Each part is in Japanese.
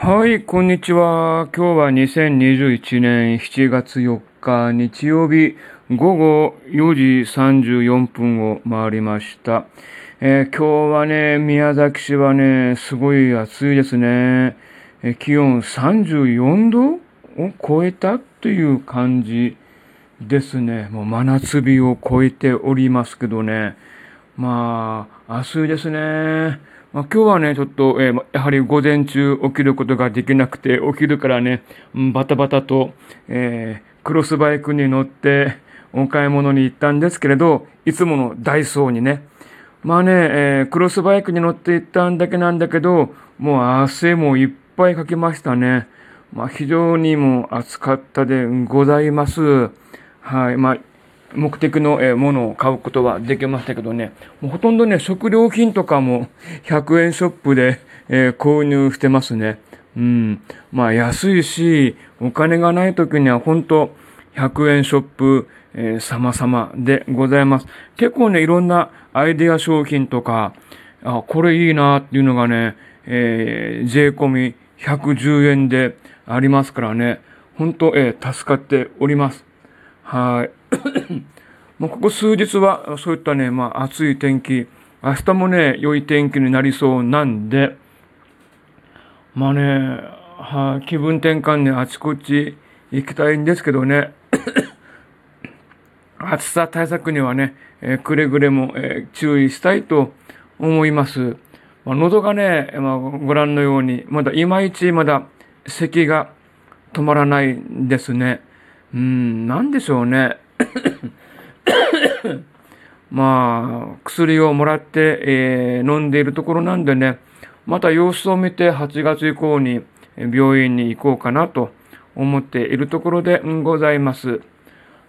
はい、こんにちは。今日は2021年7月4日日曜日午後4時34分を回りました。えー、今日はね、宮崎市はね、すごい暑いですね。えー、気温34度を超えたという感じですね。もう真夏日を超えておりますけどね。まあ、暑いですね。まあ、今日はね、ちょっと、えー、やはり午前中起きることができなくて、起きるからね、バタバタと、えー、クロスバイクに乗ってお買い物に行ったんですけれど、いつものダイソーにね、まあね、えー、クロスバイクに乗って行ったんだけなんだけど、もう汗もいっぱいかきましたね。まあ非常にも暑かったでございます。はい。まあ目的のものを買うことはできましたけどね、もうほとんどね、食料品とかも 100円ショップで、え、購入してますね。うん。まあ安いし、お金がない時には本当100円ショップ、えー、様々でございます。結構ね、いろんなアイデア商品とか、あ、これいいなっていうのがね、えー、税込み110円でありますからね、本当、えー、助かっております。はい。もうここ数日はそういったね、まあ暑い天気、明日もね、良い天気になりそうなんで、まあね、はい気分転換にあちこち行きたいんですけどね、暑さ対策にはね、えー、くれぐれも、えー、注意したいと思います。まあ、喉がね、まあ、ご覧のように、まだいまいちまだ咳が止まらないんですね。うん、なんでしょうね。まあ、薬をもらって、えー、飲んでいるところなんでね、また様子を見て8月以降に病院に行こうかなと思っているところでございます。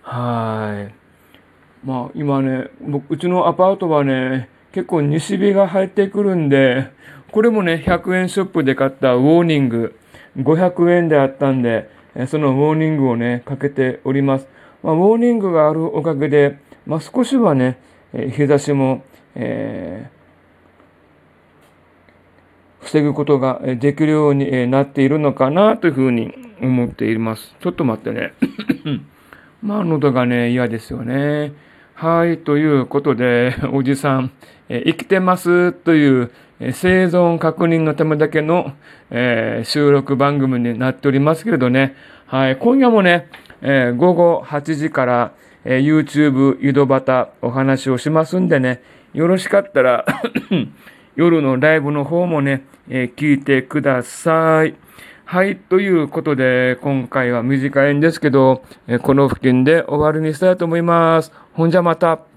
はい。まあ今ね、僕、うちのアパートはね、結構西日が入ってくるんで、これもね、100円ショップで買ったウォーニング、500円であったんで、そのウォーニングをね、かけております。まあ、ウォーニングがあるおかげで、まあ、少しはね、日差しも、えー、防ぐことができるようになっているのかなというふうに思っています。ちょっと待ってね。まあ、喉がね、嫌ですよね。はい、ということで、おじさん、え生きてますという、え生存確認のためだけの、えー、収録番組になっておりますけれどね。はい、今夜もね、えー、午後8時から、えー、YouTube 井戸端お話をしますんでね、よろしかったら 夜のライブの方もね、え、聞いてください。はい。ということで、今回は短いんですけど、この付近で終わりにしたいと思います。ほんじゃまた。